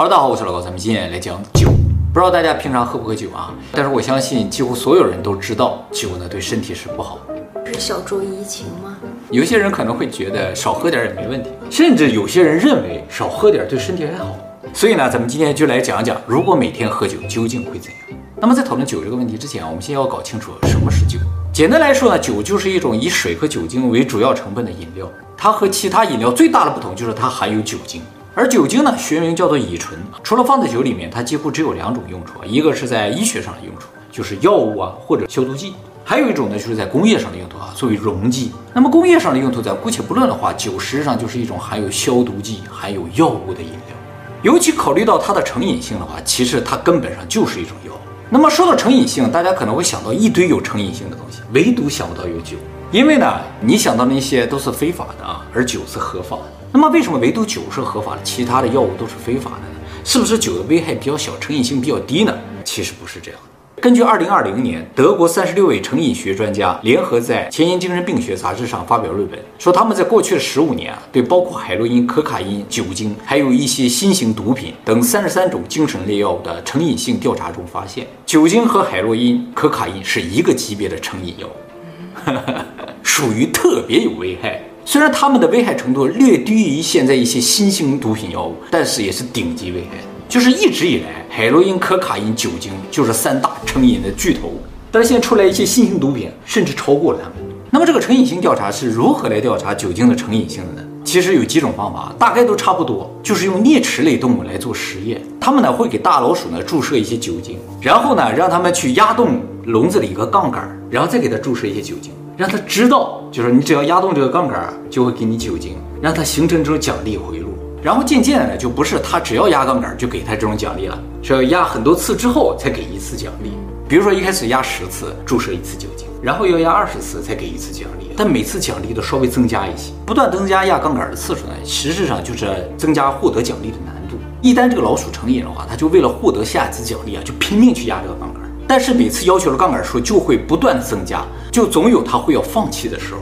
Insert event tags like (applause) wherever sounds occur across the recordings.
哈喽，大家好，我是老高，咱们今天来讲酒。不知道大家平常喝不喝酒啊？但是我相信几乎所有人都知道酒呢对身体是不好是小酌怡情吗？有些人可能会觉得少喝点也没问题，甚至有些人认为少喝点对身体还好。所以呢，咱们今天就来讲讲，如果每天喝酒究竟会怎样？那么在讨论酒这个问题之前啊，我们先要搞清楚什么是酒。简单来说呢，酒就是一种以水和酒精为主要成分的饮料，它和其他饮料最大的不同就是它含有酒精。而酒精呢，学名叫做乙醇，除了放在酒里面，它几乎只有两种用处，一个是在医学上的用处，就是药物啊或者消毒剂；还有一种呢，就是在工业上的用途啊，作为溶剂。那么工业上的用途，咱姑且不论的话，酒实际上就是一种含有消毒剂、含有药物的饮料。尤其考虑到它的成瘾性的话，其实它根本上就是一种药。那么说到成瘾性，大家可能会想到一堆有成瘾性的东西，唯独想不到有酒，因为呢，你想到那些都是非法的啊，而酒是合法的。那么为什么唯独酒是合法的，其他的药物都是非法的呢？是不是酒的危害比较小，成瘾性比较低呢？其实不是这样。根据2020年德国36位成瘾学专家联合在《前沿精神病学杂志》上发表论文，说他们在过去的十五年啊，对包括海洛因、可卡因、酒精，还有一些新型毒品等三十三种精神类药物的成瘾性调查中发现，酒精和海洛因、可卡因是一个级别的成瘾药物，(laughs) 属于特别有危害。虽然它们的危害程度略低于现在一些新型毒品药物，但是也是顶级危害。就是一直以来，海洛因、可卡因、酒精就是三大成瘾的巨头。但是现在出来一些新型毒品，甚至超过了它们。那么这个成瘾性调查是如何来调查酒精的成瘾性的呢？其实有几种方法，大概都差不多，就是用啮齿类动物来做实验。他们呢会给大老鼠呢注射一些酒精，然后呢让他们去压动笼子里一个杠杆，然后再给它注射一些酒精。让他知道，就是你只要压动这个杠杆，就会给你酒精，让他形成这种奖励回路。然后渐渐的，就不是他只要压杠杆就给他这种奖励了，是要压很多次之后才给一次奖励。比如说一开始压十次注射一次酒精，然后要压二十次才给一次奖励，但每次奖励都稍微增加一些，不断增加压杠杆的次数呢，实质上就是增加获得奖励的难度。一旦这个老鼠成瘾的话，他就为了获得下一次奖励啊，就拼命去压这个杠杆。但是每次要求的杠杆数就会不断增加，就总有他会要放弃的时候。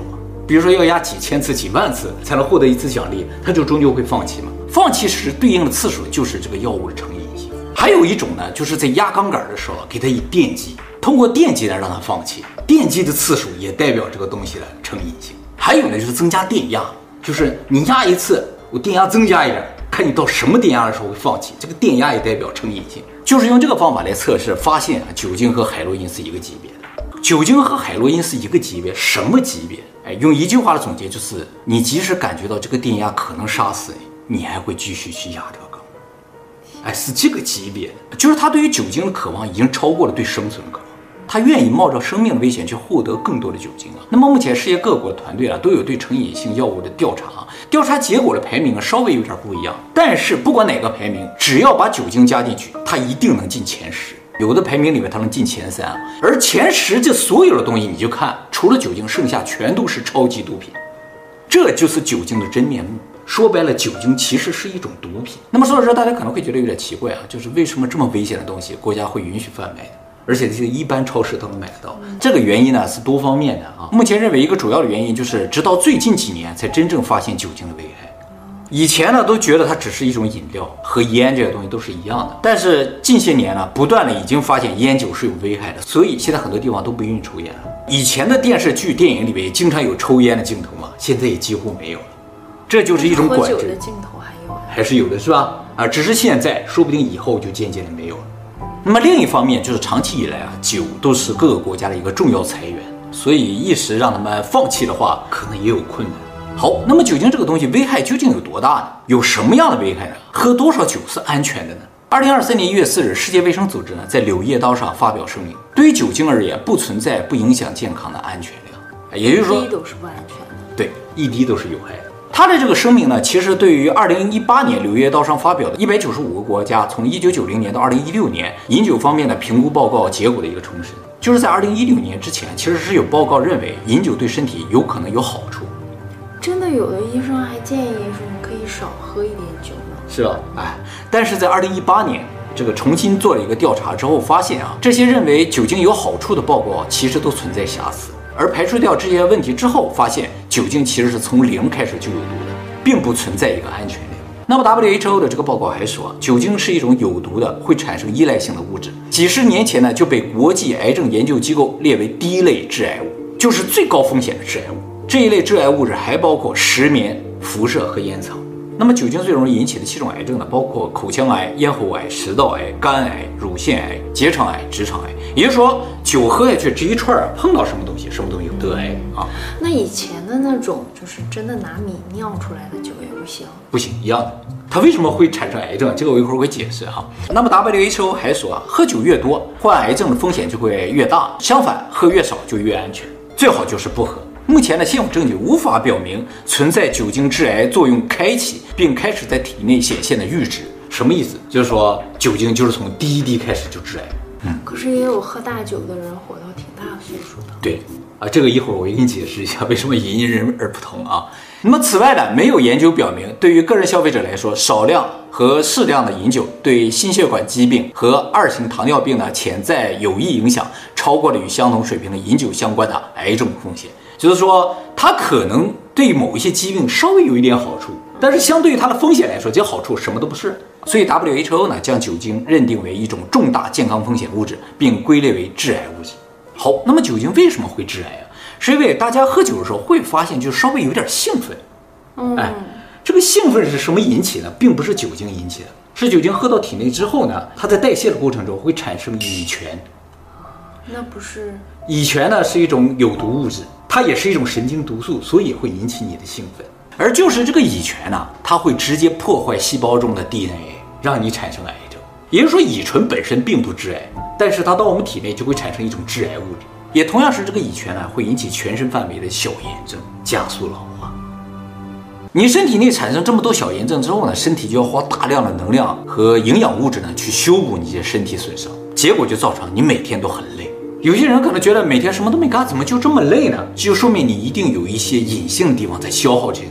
比如说要压几千次、几万次才能获得一次奖励，他就终究会放弃嘛。放弃时对应的次数就是这个药物的成瘾性。还有一种呢，就是在压杠杆的时候给他以电击，通过电击来让他放弃。电击的次数也代表这个东西的成瘾性。还有呢，就是增加电压，就是你压一次，我电压增加一点，看你到什么电压的时候会放弃。这个电压也代表成瘾性。就是用这个方法来测试，发现啊，酒精和海洛因是一个级别的。酒精和海洛因是一个级别，什么级别？哎，用一句话的总结就是：你即使感觉到这个电压可能杀死你，你还会继续去压这个杠。哎，是这个级别，就是他对于酒精的渴望已经超过了对生存的渴。他愿意冒着生命的危险去获得更多的酒精啊。那么目前世界各国的团队啊都有对成瘾性药物的调查啊，调查结果的排名啊稍微有点不一样。但是不管哪个排名，只要把酒精加进去，它一定能进前十。有的排名里面它能进前三啊，而前十这所有的东西你就看，除了酒精，剩下全都是超级毒品。这就是酒精的真面目。说白了，酒精其实是一种毒品。那么说到这，大家可能会觉得有点奇怪啊，就是为什么这么危险的东西国家会允许贩卖？而且这些一般超市都能买得到，这个原因呢是多方面的啊。目前认为一个主要的原因就是，直到最近几年才真正发现酒精的危害。以前呢都觉得它只是一种饮料，和烟这些东西都是一样的。但是近些年呢，不断的已经发现烟酒是有危害的，所以现在很多地方都不允许抽烟了。以前的电视剧、电影里面也经常有抽烟的镜头嘛，现在也几乎没有了。这就是一种管制。喝酒的镜头还有？还是有的，是吧？啊，只是现在，说不定以后就渐渐的没有了。那么另一方面，就是长期以来啊，酒都是各个国家的一个重要财源，所以一时让他们放弃的话，可能也有困难。好，那么酒精这个东西危害究竟有多大呢？有什么样的危害呢？喝多少酒是安全的呢？二零二三年一月四日，世界卫生组织呢在《柳叶刀》上发表声明，对于酒精而言，不存在不影响健康的安全量，也就是说，一滴都是不安全的。对，一滴都是有害的。他的这个声明呢，其实对于二零一八年《柳叶刀》上发表的一百九十五个国家从一九九零年到二零一六年饮酒方面的评估报告结果的一个重申，就是在二零一六年之前，其实是有报告认为饮酒对身体有可能有好处。真的，有的医生还建议说你可以少喝一点酒呢。是吧？哎，但是在二零一八年这个重新做了一个调查之后，发现啊，这些认为酒精有好处的报告其实都存在瑕疵。而排除掉这些问题之后，发现酒精其实是从零开始就有毒的，并不存在一个安全量。那么 WHO 的这个报告还说，酒精是一种有毒的、会产生依赖性的物质。几十年前呢，就被国际癌症研究机构列为第一类致癌物，就是最高风险的致癌物。这一类致癌物质还包括石棉、辐射和烟草。那么酒精最容易引起的七种癌症呢，包括口腔癌、咽喉癌、食道癌、肝癌、乳腺癌、结肠癌、直肠癌。也就是说，酒喝下去这一串儿，碰到什么东西，什么东西就得癌啊。那以前的那种，就是真的拿米酿出来的酒也不行，不行，一样的。它为什么会产生癌症？这个我一会儿会解释哈。那么 WHO 还说啊，喝酒越多，患癌症的风险就会越大；相反，喝越少就越安全，最好就是不喝。目前的，现有证据无法表明存在酒精致癌作用开启并开始在体内显现的阈值。什么意思？就是说酒精就是从第一滴开始就致癌。嗯，可是也有喝大酒的人活到挺大岁数的。对，啊，这个一会儿我给你解释一下为什么因人而不同啊。那么此外呢，没有研究表明，对于个人消费者来说，少量和适量的饮酒对心血管疾病和二型糖尿病的潜在有益影响超过了与相同水平的饮酒相关的癌症风险。就是说，它可能对某一些疾病稍微有一点好处，但是相对于它的风险来说，这好处什么都不是。所以 WHO 呢，将酒精认定为一种重大健康风险物质，并归类为致癌物质。好，那么酒精为什么会致癌啊？是因为大家喝酒的时候会发现，就稍微有点兴奋。嗯，哎，这个兴奋是什么引起的？并不是酒精引起的，是酒精喝到体内之后呢，它在代谢的过程中会产生乙醛。那不是？乙醛呢是一种有毒物质。它也是一种神经毒素，所以会引起你的兴奋。而就是这个乙醛呢，它会直接破坏细胞中的 DNA，让你产生癌症。也就是说，乙醇本身并不致癌，但是它到我们体内就会产生一种致癌物质。也同样是这个乙醛呢，会引起全身范围的小炎症，加速老化。你身体内产生这么多小炎症之后呢，身体就要花大量的能量和营养物质呢去修补你的身体损伤，结果就造成你每天都很累。有些人可能觉得每天什么都没干，怎么就这么累呢？就说明你一定有一些隐性的地方在消耗这些，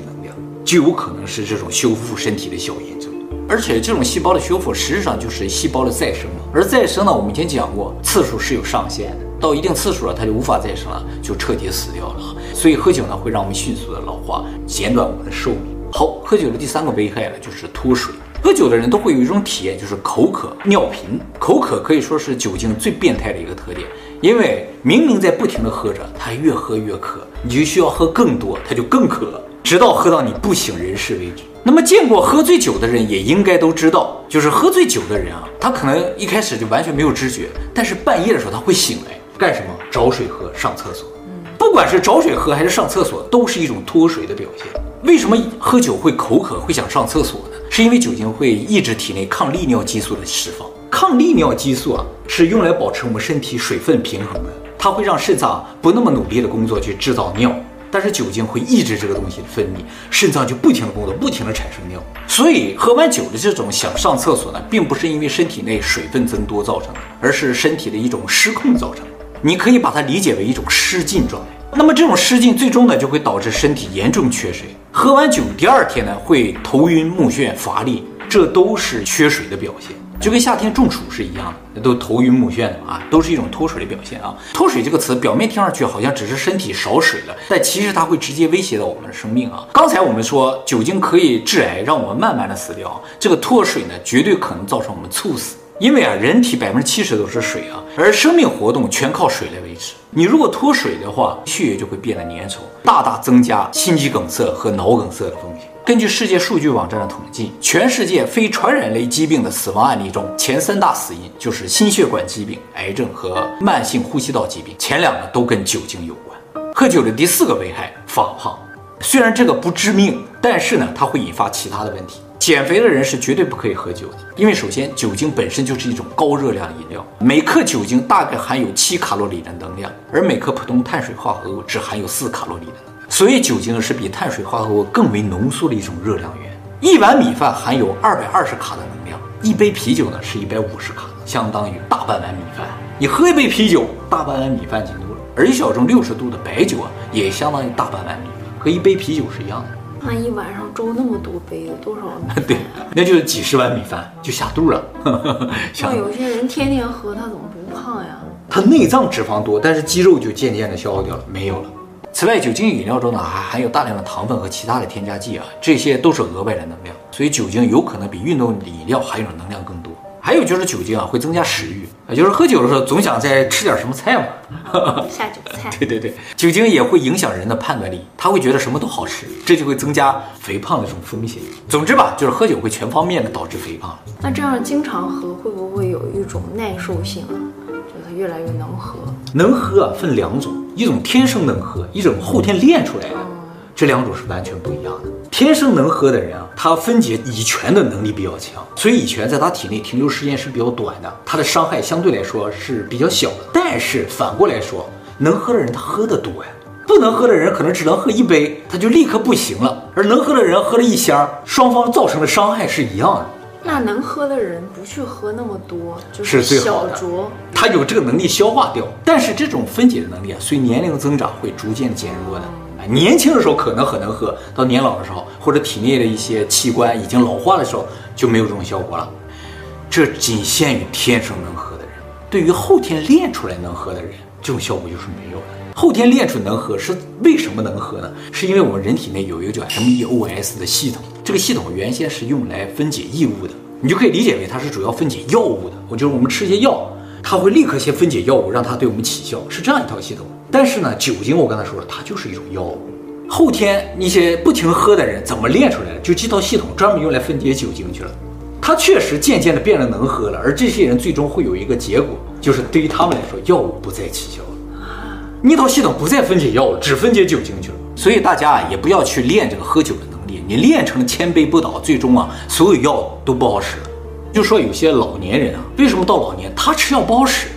就有可能是这种修复身体的小炎症。而且这种细胞的修复实际上就是细胞的再生嘛。而再生呢，我们以前讲过，次数是有上限的，到一定次数了，它就无法再生了，就彻底死掉了。所以喝酒呢，会让我们迅速的老化，减短我们的寿命。好，喝酒的第三个危害呢，就是脱水。喝酒的人都会有一种体验，就是口渴、尿频。口渴可以说是酒精最变态的一个特点。因为明明在不停地喝着，他越喝越渴，你就需要喝更多，他就更渴，直到喝到你不省人事为止。那么见过喝醉酒的人也应该都知道，就是喝醉酒的人啊，他可能一开始就完全没有知觉，但是半夜的时候他会醒来，干什么？找水喝，上厕所。不管是找水喝还是上厕所，都是一种脱水的表现。为什么喝酒会口渴，会想上厕所呢？是因为酒精会抑制体内抗利尿激素的释放。抗利尿激素啊，是用来保持我们身体水分平衡的，它会让肾脏不那么努力的工作去制造尿，但是酒精会抑制这个东西的分泌，肾脏就不停的工作，不停的产生尿。所以喝完酒的这种想上厕所呢，并不是因为身体内水分增多造成的，而是身体的一种失控造成的。你可以把它理解为一种失禁状态。那么这种失禁最终呢，就会导致身体严重缺水。喝完酒第二天呢，会头晕目眩乏力，这都是缺水的表现。就跟夏天中暑是一样的，那都头晕目眩的啊，都是一种脱水的表现啊。脱水这个词表面听上去好像只是身体少水了，但其实它会直接威胁到我们的生命啊。刚才我们说酒精可以致癌，让我们慢慢的死掉，这个脱水呢，绝对可能造成我们猝死，因为啊，人体百分之七十都是水啊，而生命活动全靠水来维持。你如果脱水的话，血液就会变得粘稠，大大增加心肌梗塞和脑梗塞的风险。根据世界数据网站的统计，全世界非传染类疾病的死亡案例中，前三大死因就是心血管疾病、癌症和慢性呼吸道疾病，前两个都跟酒精有关。喝酒的第四个危害，发胖。虽然这个不致命，但是呢，它会引发其他的问题。减肥的人是绝对不可以喝酒的，因为首先酒精本身就是一种高热量饮料，每克酒精大概含有七卡路里的能量，而每克普通碳水化合物只含有四卡路里的能量。所以酒精是比碳水化合物更为浓缩的一种热量源。一碗米饭含有二百二十卡的能量，一杯啤酒呢是一百五十卡，相当于大半碗米饭。你喝一杯啤酒，大半碗米饭进肚了。而一小盅六十度的白酒啊，也相当于大半碗米饭，和一杯啤酒是一样的。那一晚上粥那么多杯，有多少米饭？(laughs) 对，那就是几十碗米饭就下肚了。(laughs) 像有些人天天喝，他怎么不胖呀？他内脏脂肪多，但是肌肉就渐渐的消耗掉了，没有了。此外，酒精饮料中呢还含有大量的糖分和其他的添加剂啊，这些都是额外的能量，所以酒精有可能比运动饮料含有的能量更多。还有就是酒精啊会增加食欲，也就是喝酒的时候总想再吃点什么菜嘛，(laughs) 下酒菜。对对对，酒精也会影响人的判断力，他会觉得什么都好吃，这就会增加肥胖的这种风险。总之吧，就是喝酒会全方面的导致肥胖。那这样经常喝会不会有一种耐受性啊？越来越能喝？能喝分两种，一种天生能喝，一种后天练出来的。嗯这两种是完全不一样的。天生能喝的人啊，他分解乙醛的能力比较强，所以乙醛在他体内停留时间是比较短的，他的伤害相对来说是比较小的。但是反过来说，能喝的人他喝得多呀，不能喝的人可能只能喝一杯，他就立刻不行了。而能喝的人喝了一箱，双方造成的伤害是一样的。那能喝的人不去喝那么多，就是小酌，他有这个能力消化掉。但是这种分解的能力啊，随年龄增长会逐渐减弱的。年轻的时候可能很能喝，到年老的时候，或者体内的一些器官已经老化的时候，就没有这种效果了。这仅限于天生能喝的人，对于后天练出来能喝的人，这种效果就是没有的。后天练出能喝是为什么能喝呢？是因为我们人体内有一个叫 MEOS 的系统，这个系统原先是用来分解异物的，你就可以理解为它是主要分解药物的。我就是我们吃一些药，它会立刻先分解药物，让它对我们起效，是这样一套系统。但是呢，酒精我刚才说了，它就是一种药物。后天那些不停喝的人怎么练出来的？就这套系统专门用来分解酒精去了。它确实渐渐的变得能喝了，而这些人最终会有一个结果，就是对于他们来说，药物不再起效了。那套系统不再分解药物，只分解酒精去了。所以大家啊，也不要去练这个喝酒的能。你练成千杯不倒，最终啊，所有药都不好使了。就说有些老年人啊，为什么到老年他吃药不好使？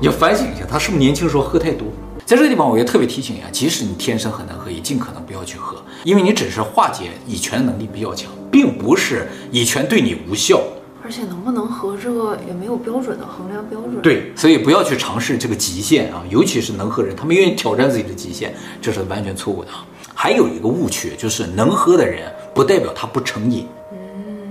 你要反省一下，他是不是年轻时候喝太多？在这个地方，我也特别提醒一下，即使你天生很难喝，也尽可能不要去喝，因为你只是化解乙醛的能力比较强，并不是乙醛对你无效。而且能不能喝这个也没有标准的衡量标准。对，所以不要去尝试这个极限啊，尤其是能喝人，他们愿意挑战自己的极限，这是完全错误的啊。还有一个误区就是，能喝的人不代表他不成瘾。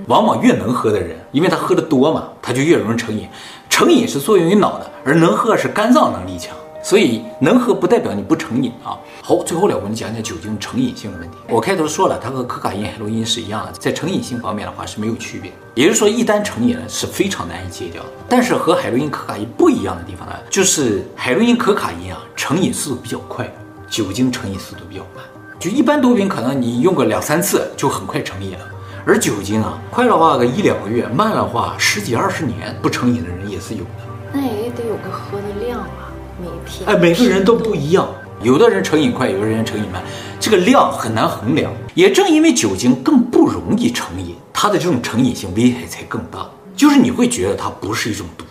往往越能喝的人，因为他喝的多嘛，他就越容易成瘾。成瘾是作用于脑的，而能喝是肝脏能力强。所以能喝不代表你不成瘾啊。好，最后来我们讲讲酒精成瘾性的问题。我开头说了，它和可卡因、海洛因是一样的，在成瘾性方面的话是没有区别。也就是说，一旦成瘾了是非常难以戒掉的。但是和海洛因、可卡因不一样的地方呢，就是海洛因、可卡因啊，成瘾速度比较快，酒精成瘾速度比较慢。就一般毒品可能你用个两三次就很快成瘾了，而酒精啊，快的话个一两个月，慢的话十几二十年不成瘾的人也是有的。那也得有个喝的量啊。每天哎，每个人都不一样，有的人成瘾快，有的人成瘾慢，这个量很难衡量。也正因为酒精更不容易成瘾，它的这种成瘾性危害才更大。就是你会觉得它不是一种毒，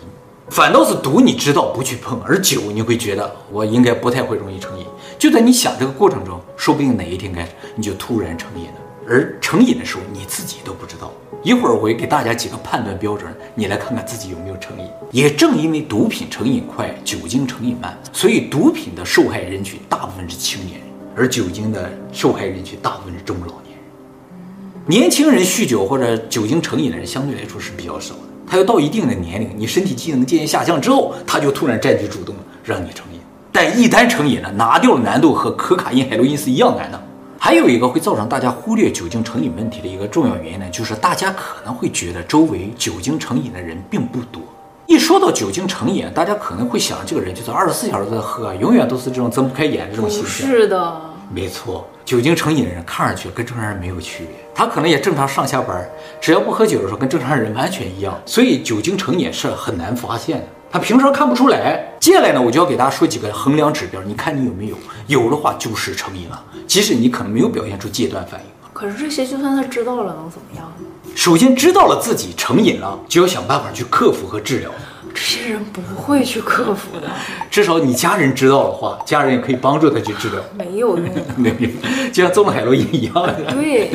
反倒是毒，你知道不去碰。而酒你会觉得我应该不太会容易成瘾。就在你想这个过程中，说不定哪一天开始你就突然成瘾了。而成瘾的时候，你自己都不知道。一会儿我会给大家几个判断标准，你来看看自己有没有成瘾。也正因为毒品成瘾快，酒精成瘾慢，所以毒品的受害人群大部分是青年人，而酒精的受害人群大部分是中老年人。年轻人酗酒或者酒精成瘾的人相对来说是比较少的。他要到一定的年龄，你身体机能渐渐下降之后，他就突然占据主动，让你成瘾。但一单成瘾呢，拿掉的难度和可卡因、海洛因是一样难的。还有一个会造成大家忽略酒精成瘾问题的一个重要原因呢，就是大家可能会觉得周围酒精成瘾的人并不多。一说到酒精成瘾，大家可能会想，这个人就是二十四小时在喝，永远都是这种睁不开眼这种形象。是的，没错，酒精成瘾的人看上去跟正常人没有区别，他可能也正常上下班，只要不喝酒的时候跟正常人完全一样。所以酒精成瘾是很难发现的。他平时看不出来，接下来呢，我就要给大家说几个衡量指标，你看你有没有？有的话就是成瘾了，即使你可能没有表现出戒断反应。可是这些就算他知道了，能怎么样呢？首先知道了自己成瘾了，就要想办法去克服和治疗。这些人不会去克服的，至少你家人知道的话，家人也可以帮助他去治疗。没有用，(laughs) 没有用，就像中了海洛因一样的。对，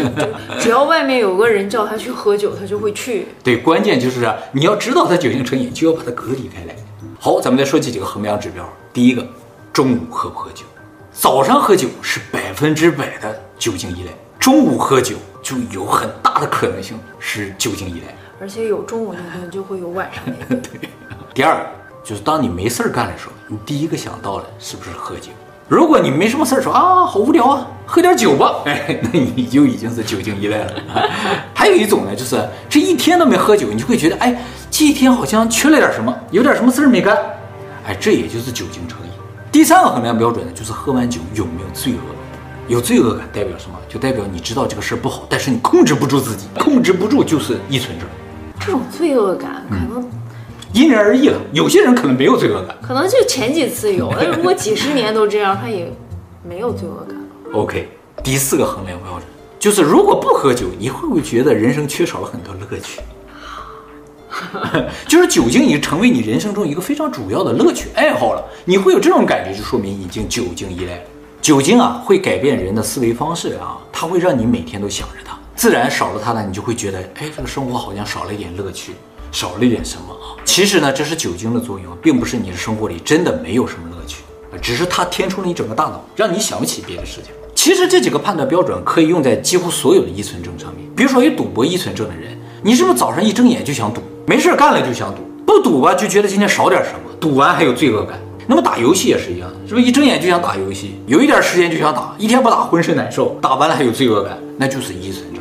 只要外面有个人叫他去喝酒，他就会去。对，关键就是你要知道他酒精成瘾，就要把他隔离开来。好，咱们再说几个衡量指标。第一个，中午喝不喝酒？早上喝酒是百分之百的酒精依赖，中午喝酒就有很大的可能性是酒精依赖。而且有中午那个，就会有晚上那个。(laughs) 对。第二，就是当你没事儿干的时候，你第一个想到的是不是喝酒？如果你没什么事儿说啊，好无聊啊，喝点酒吧，(laughs) 哎，那你就已经是酒精依赖了。(laughs) 还有一种呢，就是这一天都没喝酒，你就会觉得哎，这一天好像缺了点什么，有点什么事儿没干，哎，这也就是酒精成瘾。第三个衡量标准呢，就是喝完酒有没有罪恶感。有罪恶感代表什么？就代表你知道这个事儿不好，但是你控制不住自己，控制不住就是依存症。这种罪恶感可能、嗯、因人而异了。有些人可能没有罪恶感，可能就前几次有，但如果几十年都这样，他也没有罪恶感。OK，第四个衡量标准就是，如果不喝酒，你会不会觉得人生缺少了很多乐趣？(laughs) 就是酒精已经成为你人生中一个非常主要的乐趣爱好了。你会有这种感觉，就说明已经酒精依赖了。酒精啊，会改变人的思维方式啊，它会让你每天都想着它，自然少了它呢，你就会觉得，哎，这个生活好像少了一点乐趣，少了一点什么啊？其实呢，这是酒精的作用，并不是你的生活里真的没有什么乐趣，只是它填充了你整个大脑，让你想不起别的事情。其实这几个判断标准可以用在几乎所有的依存症上面。比如说有赌博依存症的人，你是不是早上一睁眼就想赌，没事干了就想赌，不赌吧就觉得今天少点什么，赌完还有罪恶感。那么打游戏也是一样的，是不是一睁眼就想打游戏，有一点时间就想打，一天不打浑身难受，打完了还有罪恶感，那就是依存症。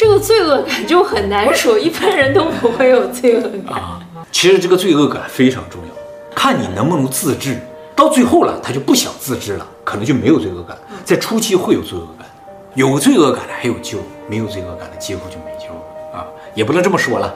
这个罪恶感就很难说，一般人都不会有罪恶感啊。其实这个罪恶感非常重要，看你能不能自制。到最后了，他就不想自制了，可能就没有罪恶感。在初期会有罪恶感，有罪恶感的还有救，没有罪恶感的几乎就没救了啊，也不能这么说了。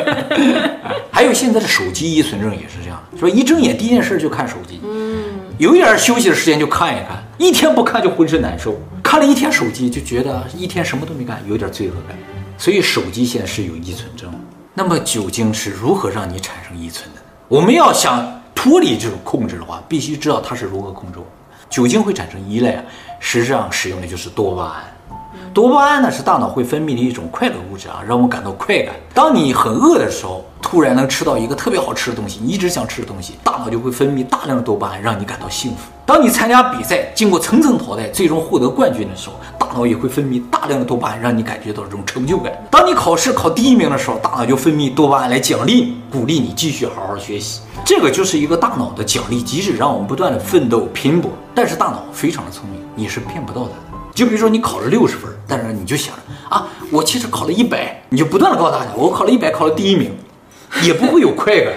(laughs) 还有现在的手机依存症也是这样，说一睁眼第一件事就看手机，嗯，有一点休息的时间就看一看，一天不看就浑身难受，看了一天手机就觉得一天什么都没干，有点罪恶感。所以手机现在是有依存症。那么酒精是如何让你产生依存的？我们要想脱离这种控制的话，必须知道它是如何控制。酒精会产生依赖啊，实际上使用的就是多巴胺。多巴胺呢是大脑会分泌的一种快乐物质啊，让我感到快感。当你很饿的时候，突然能吃到一个特别好吃的东西，你一直想吃的东西，大脑就会分泌大量的多巴胺，让你感到幸福。当你参加比赛，经过层层淘汰，最终获得冠军的时候，大脑也会分泌大量的多巴胺，让你感觉到这种成就感。当你考试考第一名的时候，大脑就分泌多巴胺来奖励你，鼓励你继续好好学习。这个就是一个大脑的奖励机制，让我们不断的奋斗拼搏。但是大脑非常的聪明，你是骗不到它的。就比如说你考了六十分，但是你就想着啊，我其实考了一百，你就不断的告诉大家，我考了一百，考了第一名，也不会有快感，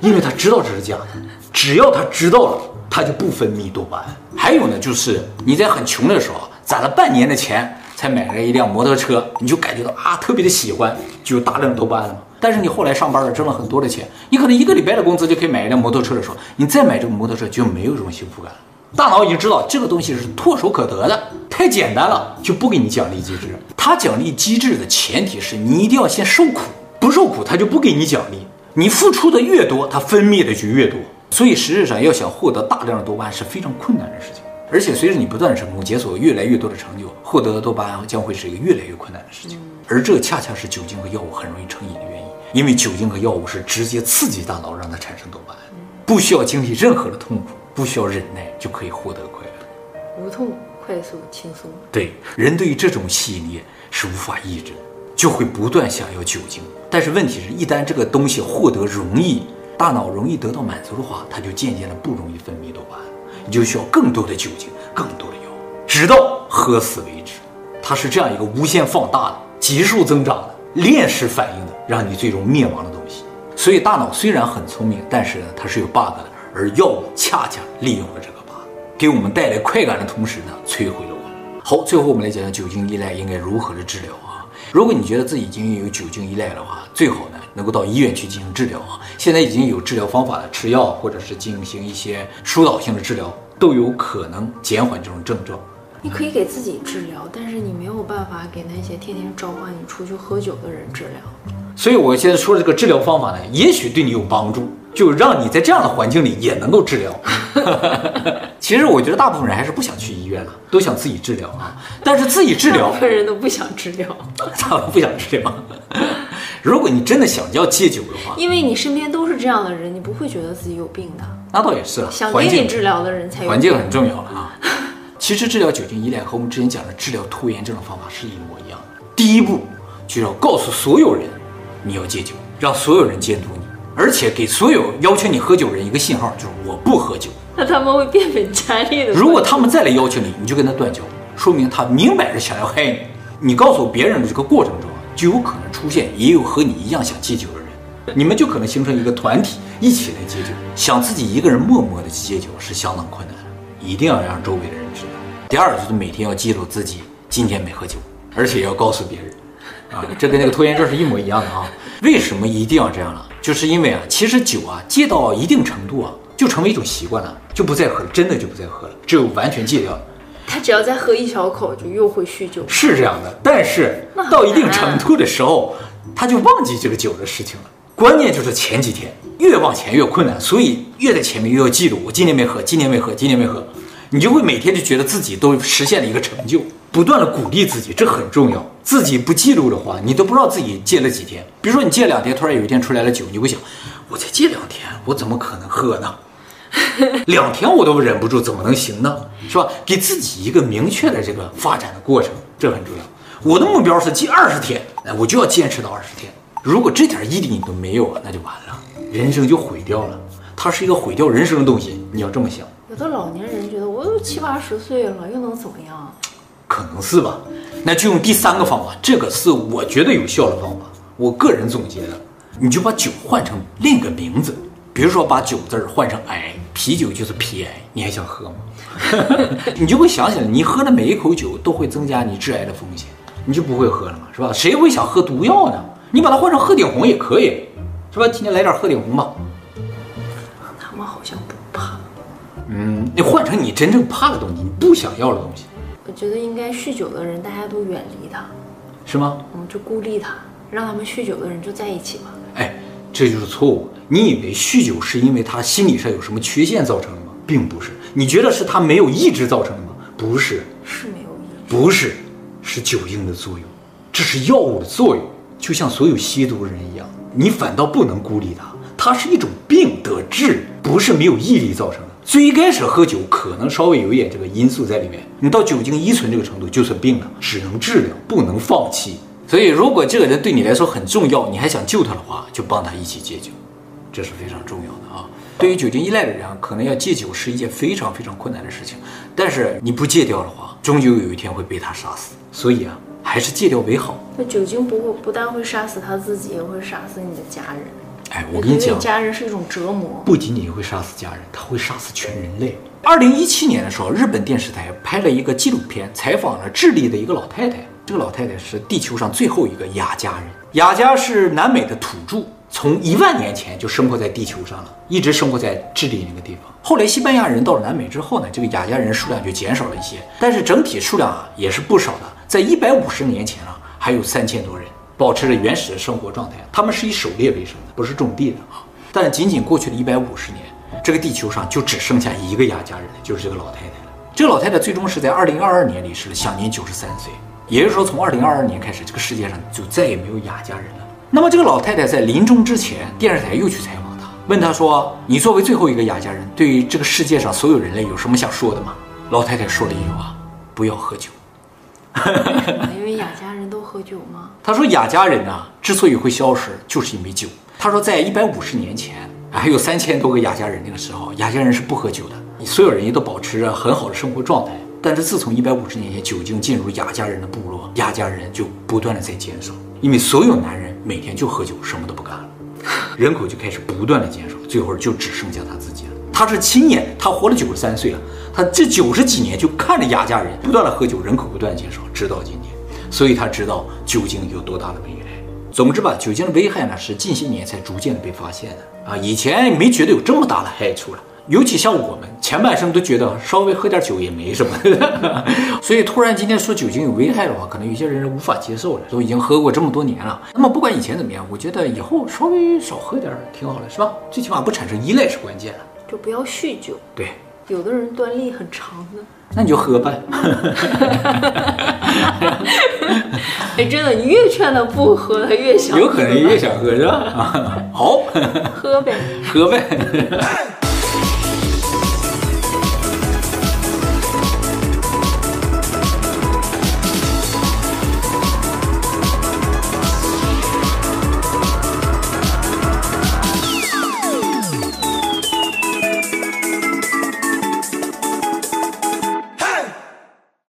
因为他知道这是假的。只要他知道了，他就不分泌多巴胺。还有呢，就是你在很穷的时候，攒了半年的钱才买了一辆摩托车，你就感觉到啊特别的喜欢，就有大量的多巴胺了。但是你后来上班了，挣了很多的钱，你可能一个礼拜的工资就可以买一辆摩托车的时候，你再买这个摩托车就没有这种幸福感了。大脑已经知道这个东西是唾手可得的，太简单了，就不给你奖励机制。它奖励机制的前提是你一定要先受苦，不受苦它就不给你奖励。你付出的越多，它分泌的就越多。所以实质上要想获得大量的多巴胺是非常困难的事情。而且随着你不断成功，解锁越来越多的成就，获得的多巴胺将会是一个越来越困难的事情。而这恰恰是酒精和药物很容易成瘾的原因，因为酒精和药物是直接刺激大脑让它产生多巴胺，不需要经历任何的痛苦。不需要忍耐就可以获得快乐，无痛、快速、轻松。对，人对于这种吸引力是无法抑制的，就会不断想要酒精。但是问题是一旦这个东西获得容易，大脑容易得到满足的话，它就渐渐的不容易分泌多巴胺，你就需要更多的酒精、更多的药物，直到喝死为止。它是这样一个无限放大的、急速增长的、链式反应的，让你最终灭亡的东西。所以大脑虽然很聪明，但是呢，它是有 bug 的。而药物恰恰利用了这个 bug，给我们带来快感的同时呢，摧毁了我们。好，最后我们来讲讲酒精依赖应该如何的治疗啊？如果你觉得自己已经有酒精依赖的话，最好呢能够到医院去进行治疗啊。现在已经有治疗方法了，吃药或者是进行一些疏导性的治疗，都有可能减缓这种症状。你可以给自己治疗，但是你没有办法给那些天天召唤你出去喝酒的人治疗。所以我现在说的这个治疗方法呢，也许对你有帮助。就让你在这样的环境里也能够治疗。(laughs) 其实我觉得大部分人还是不想去医院了，都想自己治疗啊。但是自己治疗，大部分人都不想治疗，他们不想治疗。如果你真的想要戒酒的话，因为你身边都是这样的人，你不会觉得自己有病的。那倒也是了，想给你治疗的人才有。环境很重要了啊。其实治疗酒精依赖和我们之前讲的治疗拖延症的方法是一模一样的。第一步就要告诉所有人你要戒酒，让所有人监督你。而且给所有要求你喝酒人一个信号，就是我不喝酒，那他们会变本加厉的。如果他们再来要求你，你就跟他断交，说明他明摆着想要害你。你告诉别人的这个过程中，就有可能出现也有和你一样想戒酒的人，你们就可能形成一个团体，一起来戒酒。想自己一个人默默的去戒酒是相当困难的，一定要让周围的人知道。第二就是每天要记录自己今天没喝酒，而且要告诉别人。啊，这跟那个拖延症是一模一样的啊！为什么一定要这样了？就是因为啊，其实酒啊戒到一定程度啊，就成为一种习惯了，就不再喝了，真的就不再喝了。只有完全戒掉，他只要再喝一小口，就又会酗酒。是这样的，但是到一定程度的时候，他就忘记这个酒的事情了。关键就是前几天，越往前越困难，所以越在前面越要记录。我今天没喝，今天没喝，今天没喝，你就会每天就觉得自己都实现了一个成就。不断的鼓励自己，这很重要。自己不记录的话，你都不知道自己戒了几天。比如说你戒两天，突然有一天出来了酒，你会想，我才戒两天，我怎么可能喝呢？(laughs) 两天我都忍不住，怎么能行呢？是吧？给自己一个明确的这个发展的过程，这很重要。我的目标是戒二十天，哎，我就要坚持到二十天。如果这点毅力你都没有啊，那就完了，人生就毁掉了。它是一个毁掉人生的东西，你要这么想。有的老年人觉得我都七八十岁了，又能怎么样？可能是吧，那就用第三个方法，这个是我觉得有效的方法，我个人总结的，你就把酒换成另一个名字，比如说把酒字儿换成癌，啤酒就是皮癌，你还想喝吗？(laughs) 你就会想起来，你喝的每一口酒都会增加你致癌的风险，你就不会喝了嘛，是吧？谁会想喝毒药呢？你把它换成鹤顶红也可以，是吧？今天来点鹤顶红吧。他们好像不怕。嗯，你换成你真正怕的东西，你不想要的东西。我觉得应该酗酒的人，大家都远离他，是吗？嗯，就孤立他，让他们酗酒的人就在一起吧。哎，这就是错误。你以为酗酒是因为他心理上有什么缺陷造成的吗？并不是。你觉得是他没有意志造成的吗？不是，是没有意志。不是，是酒精的作用，这是药物的作用。就像所有吸毒人一样，你反倒不能孤立他，他是一种病得治，不是没有毅力造成的。最开始喝酒可能稍微有一点这个因素在里面，你到酒精依存这个程度就算病了，只能治疗，不能放弃。所以如果这个人对你来说很重要，你还想救他的话，就帮他一起戒酒，这是非常重要的啊。对于酒精依赖的人，可能要戒酒是一件非常非常困难的事情，但是你不戒掉的话，终究有一天会被他杀死。所以啊，还是戒掉为好。那酒精不会不但会杀死他自己，也会杀死你的家人。哎，我跟你讲，家人是一种折磨，不仅仅会杀死家人，他会杀死全人类。二零一七年的时候，日本电视台拍了一个纪录片，采访了智利的一个老太太。这个老太太是地球上最后一个雅加人。雅加是南美的土著，从一万年前就生活在地球上了，一直生活在智利那个地方。后来西班牙人到了南美之后呢，这个雅加人数量就减少了一些，但是整体数量啊也是不少的。在一百五十年前啊，还有三千多人。保持着原始的生活状态，他们是以狩猎为生的，不是种地的啊。但仅仅过去的一百五十年，这个地球上就只剩下一个雅加人，就是这个老太太了。这个老太太最终是在二零二二年离世了，享年九十三岁。也就是说，从二零二二年开始，这个世界上就再也没有雅加人了。那么，这个老太太在临终之前，电视台又去采访她，问她说：“你作为最后一个雅加人，对于这个世界上所有人类有什么想说的吗？”老太太说了一句话：“不要喝酒。” (laughs) 因为雅加人都喝酒吗？他说雅加人啊，之所以会消失，就是因为酒。他说在一百五十年前，还有三千多个雅加人那个时候，雅加人是不喝酒的，所有人也都保持着很好的生活状态。但是自从一百五十年前酒精进入雅加人的部落，雅加人就不断的在减少，因为所有男人每天就喝酒，什么都不干了，人口就开始不断的减少，最后就只剩下他自己了。他是亲眼，他活了九十三岁了。他这九十几年就看着雅加人不断的喝酒，人口不断减少，直到今天，所以他知道酒精有多大的危害。总之吧，酒精的危害呢是近些年才逐渐的被发现的啊，以前没觉得有这么大的害处了。尤其像我们前半生都觉得稍微喝点酒也没什么，(laughs) 所以突然今天说酒精有危害的话，可能有些人是无法接受了。都已经喝过这么多年了，那么不管以前怎么样，我觉得以后稍微少喝点挺好的，是吧？最起码不产生依赖是关键了，就不要酗酒。对。有的人端粒很长的，那你就喝呗。(laughs) 哎，真的，你越劝他不喝，他越想。有可能越想喝，是吧？好，喝呗，喝呗。(laughs)